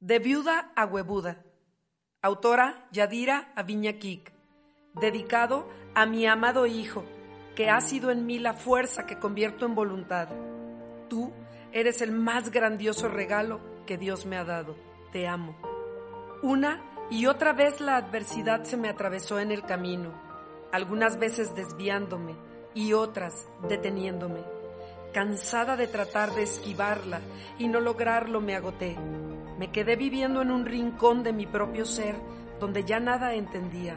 De viuda a huevuda. Autora Yadira Aviña-Kik. Dedicado a mi amado hijo, que ha sido en mí la fuerza que convierto en voluntad. Tú eres el más grandioso regalo que Dios me ha dado. Te amo. Una y otra vez la adversidad se me atravesó en el camino, algunas veces desviándome y otras deteniéndome. Cansada de tratar de esquivarla y no lograrlo me agoté. Me quedé viviendo en un rincón de mi propio ser donde ya nada entendía.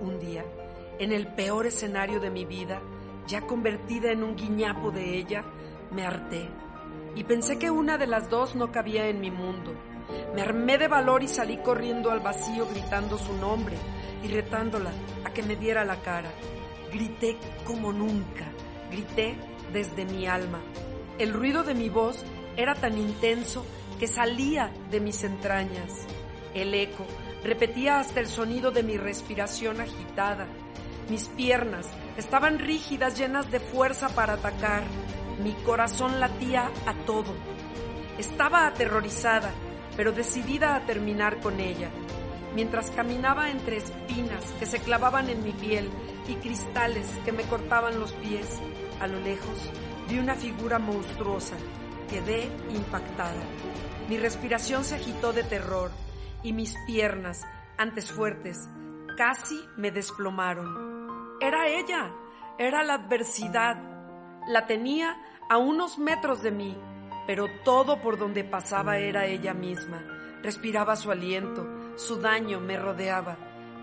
Un día, en el peor escenario de mi vida, ya convertida en un guiñapo de ella, me harté y pensé que una de las dos no cabía en mi mundo. Me armé de valor y salí corriendo al vacío gritando su nombre y retándola a que me diera la cara. Grité como nunca, grité desde mi alma. El ruido de mi voz era tan intenso que salía de mis entrañas. El eco repetía hasta el sonido de mi respiración agitada. Mis piernas estaban rígidas, llenas de fuerza para atacar. Mi corazón latía a todo. Estaba aterrorizada, pero decidida a terminar con ella. Mientras caminaba entre espinas que se clavaban en mi piel y cristales que me cortaban los pies, a lo lejos vi una figura monstruosa. Quedé impactada. Mi respiración se agitó de terror y mis piernas, antes fuertes, casi me desplomaron. Era ella, era la adversidad. La tenía a unos metros de mí, pero todo por donde pasaba era ella misma. Respiraba su aliento, su daño me rodeaba.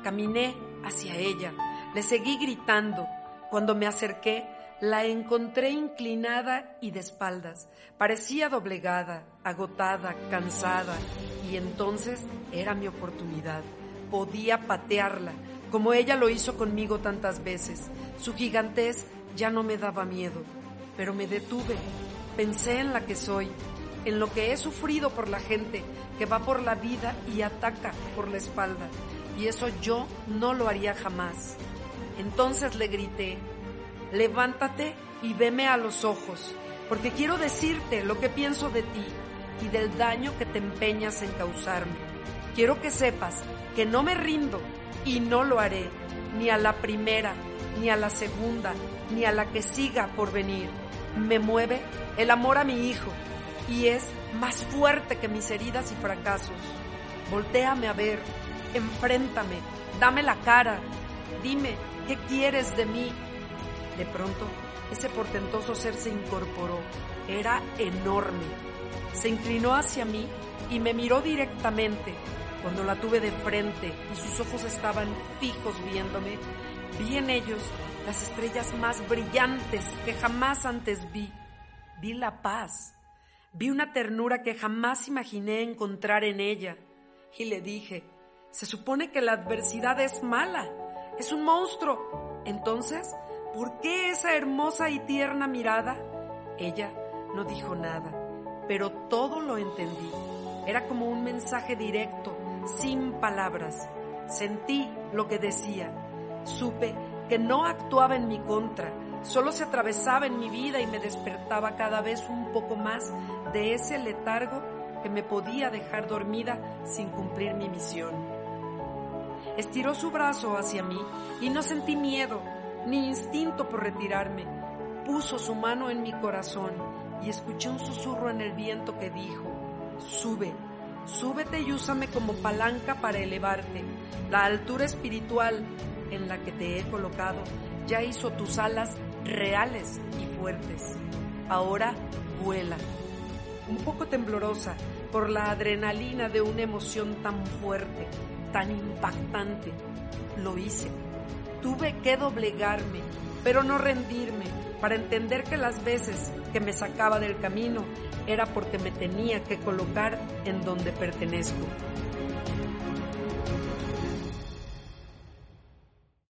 Caminé hacia ella, le seguí gritando. Cuando me acerqué, la encontré inclinada y de espaldas. Parecía doblegada, agotada, cansada, y entonces era mi oportunidad. Podía patearla, como ella lo hizo conmigo tantas veces. Su gigantez ya no me daba miedo, pero me detuve. Pensé en la que soy, en lo que he sufrido por la gente que va por la vida y ataca por la espalda, y eso yo no lo haría jamás. Entonces le grité, levántate y veme a los ojos, porque quiero decirte lo que pienso de ti y del daño que te empeñas en causarme. Quiero que sepas que no me rindo y no lo haré, ni a la primera, ni a la segunda, ni a la que siga por venir. Me mueve el amor a mi hijo y es más fuerte que mis heridas y fracasos. Voltéame a ver, enfréntame, dame la cara, dime qué quieres de mí. De pronto, ese portentoso ser se incorporó. Era enorme. Se inclinó hacia mí y me miró directamente. Cuando la tuve de frente y sus ojos estaban fijos viéndome, vi en ellos las estrellas más brillantes que jamás antes vi. Vi la paz. Vi una ternura que jamás imaginé encontrar en ella. Y le dije, se supone que la adversidad es mala, es un monstruo. Entonces, ¿por qué esa hermosa y tierna mirada? Ella no dijo nada, pero todo lo entendí. Era como un mensaje directo, sin palabras. Sentí lo que decía. Supe que no actuaba en mi contra, solo se atravesaba en mi vida y me despertaba cada vez un poco más de ese letargo que me podía dejar dormida sin cumplir mi misión. Estiró su brazo hacia mí y no sentí miedo ni instinto por retirarme. Puso su mano en mi corazón y escuché un susurro en el viento que dijo, sube, súbete y úsame como palanca para elevarte. La altura espiritual en la que te he colocado ya hizo tus alas reales y fuertes. Ahora vuela. Un poco temblorosa por la adrenalina de una emoción tan fuerte, tan impactante, lo hice. Tuve que doblegarme, pero no rendirme. para entender que las veces que me sacaba del camino era porque me tenía que colocar en donde pertenezco.